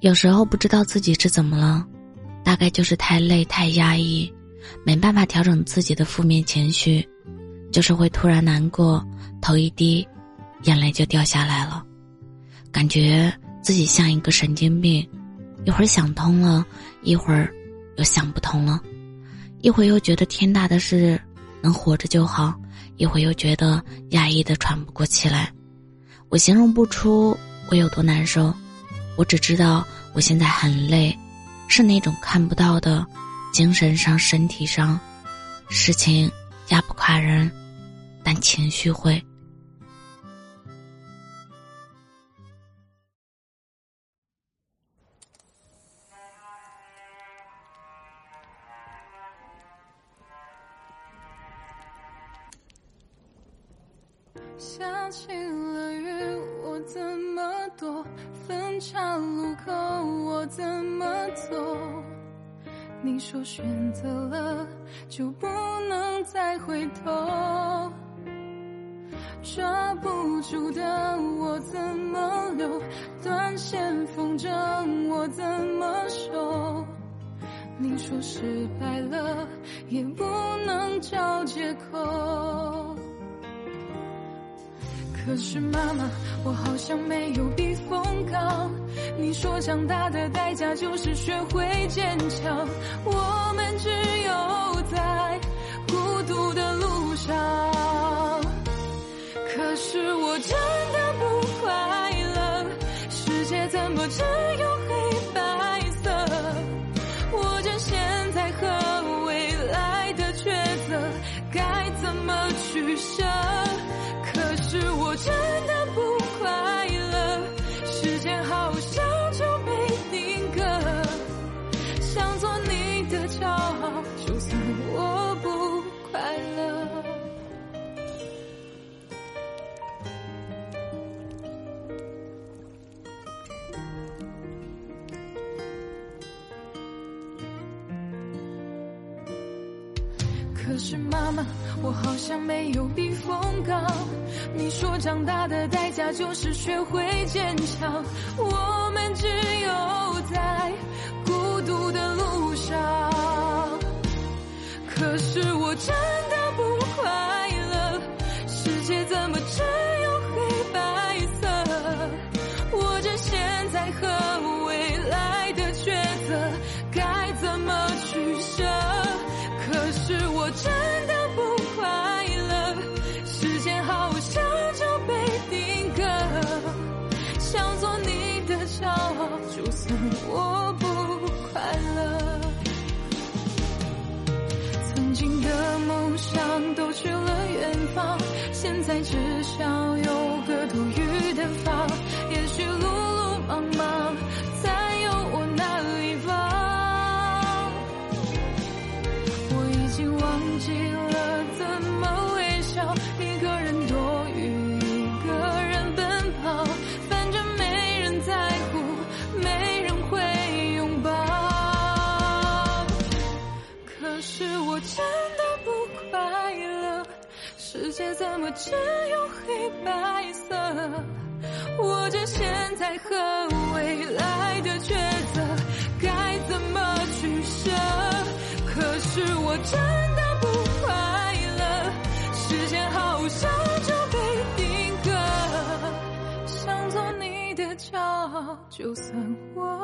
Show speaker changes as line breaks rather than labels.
有时候不知道自己是怎么了，大概就是太累、太压抑，没办法调整自己的负面情绪，就是会突然难过，头一低，眼泪就掉下来了，感觉自己像一个神经病，一会儿想通了，一会儿又想不通了，一会儿又觉得天大的事能活着就好，一会儿又觉得压抑的喘不过气来。我形容不出我有多难受，我只知道我现在很累，是那种看不到的，精神上、身体上，事情压不垮人，但情绪会。
下起了雨，我怎么躲？分岔路口，我怎么走？你说选择了就不能再回头，抓不住的我怎么留？断线风筝我怎么收？你说失败了也不能找借口。可是妈妈，我好像没有避风港。你说长大的代价就是学会坚强，我们只有在孤独的路上。可是我真的不快乐，世界怎么只有黑白可是妈妈，我好像没有避风港。你说长大的代价就是学会坚强，我们只有在孤独的路上。界怎么只有黑白色？握着现在和未来的抉择，该怎么取舍？可是我真的不快乐，时间。好像就被定格，想做你的骄傲，就算我。